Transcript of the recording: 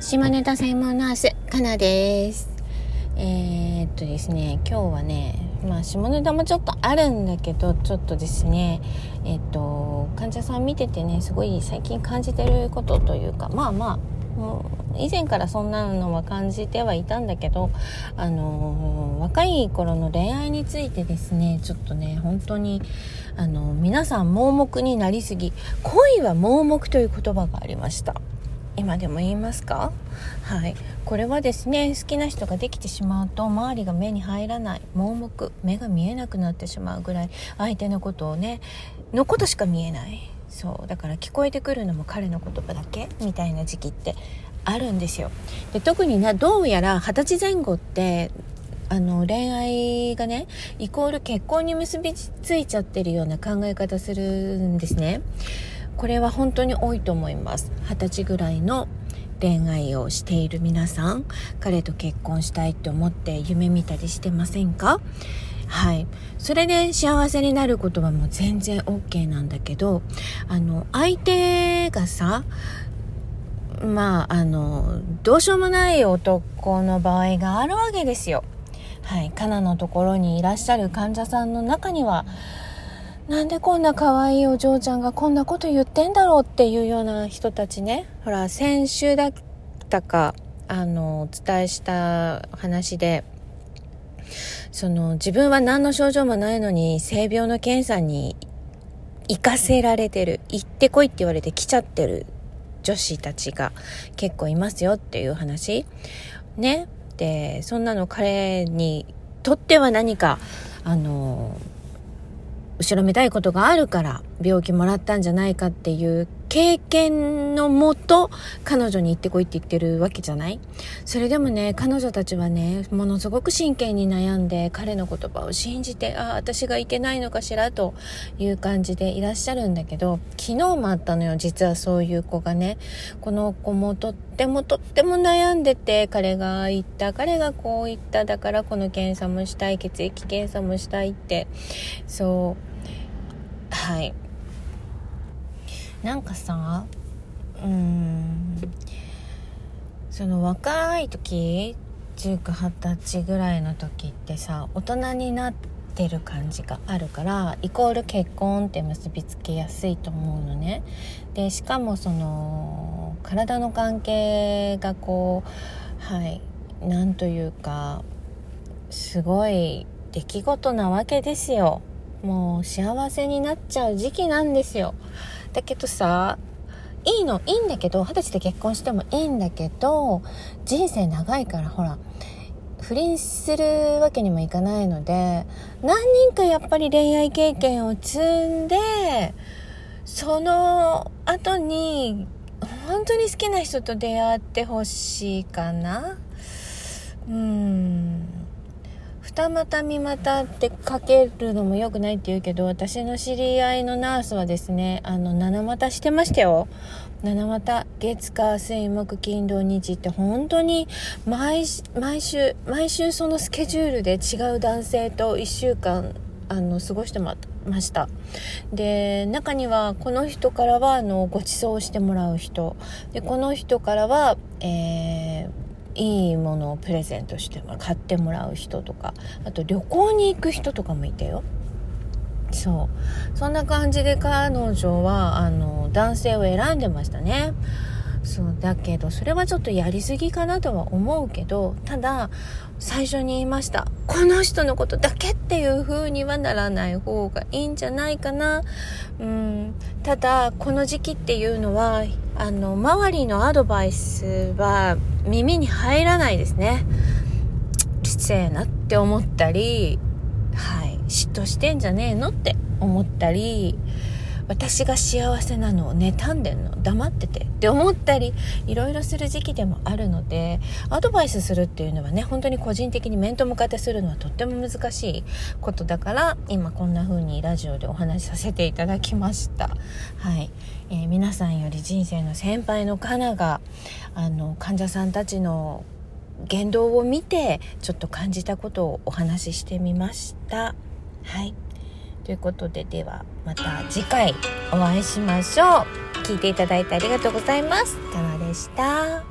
下ネタ専門ナースかなです。えー、っとですね今日はねまあ下ネタもちょっとあるんだけどちょっとですねえっと患者さん見ててねすごい最近感じてることというかまあまあ以前からそんなのは感じてはいたんだけどあの若い頃の恋愛についてですねちょっとね本当にあの皆さん盲目になりすぎ恋は盲目という言葉がありました。今でも言いますか？はい。これはですね好きな人ができてしまうと周りが目に入らない盲目目が見えなくなってしまうぐらい相手のことをねのことしか見えない。そうだから聞こえてくるのも彼の言葉だけみたいな時期ってあるんですよ。で特になどうやら二十歳前後ってあの恋愛がねイコール結婚に結びついちゃってるような考え方するんですね。これは本当に多いと思います。二十歳ぐらいの恋愛をしている皆さん彼と結婚したいって思って夢見たりしてませんか？はい。それで幸せになることはもう全然 OK なんだけどあの相手がさまああのどうしようもない男の場合があるわけですよ。はい。カナのところにいらっしゃる患者さんの中にはなんでこんな可愛いお嬢ちゃんがこんなこと言ってんだろうっていうような人たちね。ほら先週だったかあのお伝えした話でその自分は何の症状もないのに性病の検査に行かせられてる行ってこいって言われて来ちゃってる女子たちが結構いますよっていう話。ね。でそんなの彼にとっては何かあの後ろめたいことがあるから病気もらったんじゃないかっていう経験のもと彼女に行ってこいって言ってるわけじゃない？それでもね彼女たちはねものすごく真剣に悩んで彼の言葉を信じてああ私がいけないのかしらという感じでいらっしゃるんだけど昨日もあったのよ実はそういう子がね。この子もとってもとっても悩んでて彼が言った彼がこう言っただからこの検査もしたい血液検査もしたいって。そう。はい。なんかさうんその若い時1920歳ぐらいの時ってさ大人になってる感じがあるからイコール結婚って結びつけやすいと思うのね。でしかもその体の関係がこうはいなんというかすごい出来事なわけですよ。もう幸せになっちゃう時期なんですよ。だけどさいいのいいんだけど二十歳で結婚してもいいんだけど人生長いからほら不倫するわけにもいかないので何人かやっぱり恋愛経験を積んでその後に本当に好きな人と出会ってほしいかな。うん。二股三股ってかけるのも良くないって言うけど私の知り合いのナースはですねあの七股してましたよ。七股月火水木金土日って本当に毎毎週毎週そのスケジュールで違う男性と1週間あの過ごしてました。で中にはこの人からはあのご馳走してもらう人。でこの人からはえーいいものをプレゼントして買ってもらう人とかあと旅行に行く人とかもいたよ。そう。そんな感じで彼女はあの男性を選んでましたね。そうだけどそれはちょっとやりすぎかなとは思うけどただ最初に言いましたこの人のことだけっていう風にはならない方がいいんじゃないかな。うんただこの時期っていうのはあの周りのアドバイスは耳に入らないですね。失礼なって思ったりはい嫉妬してんじゃねえのって思ったり私が幸せなのを妬んでんの黙っててって思ったりいろいろする時期でもあるのでアドバイスするっていうのはね本当に個人的に面と向かってするのはとっても難しいことだから今こんな風にラジオでお話しさせていただきました。はい、えー、皆さんより人生の先輩のカナがあの患者さんたちの言動を見てちょっと感じたことをお話ししてみました。はい。ということでではまた次回お会いしましょう。聞いていただいてありがとうございます。たまでした。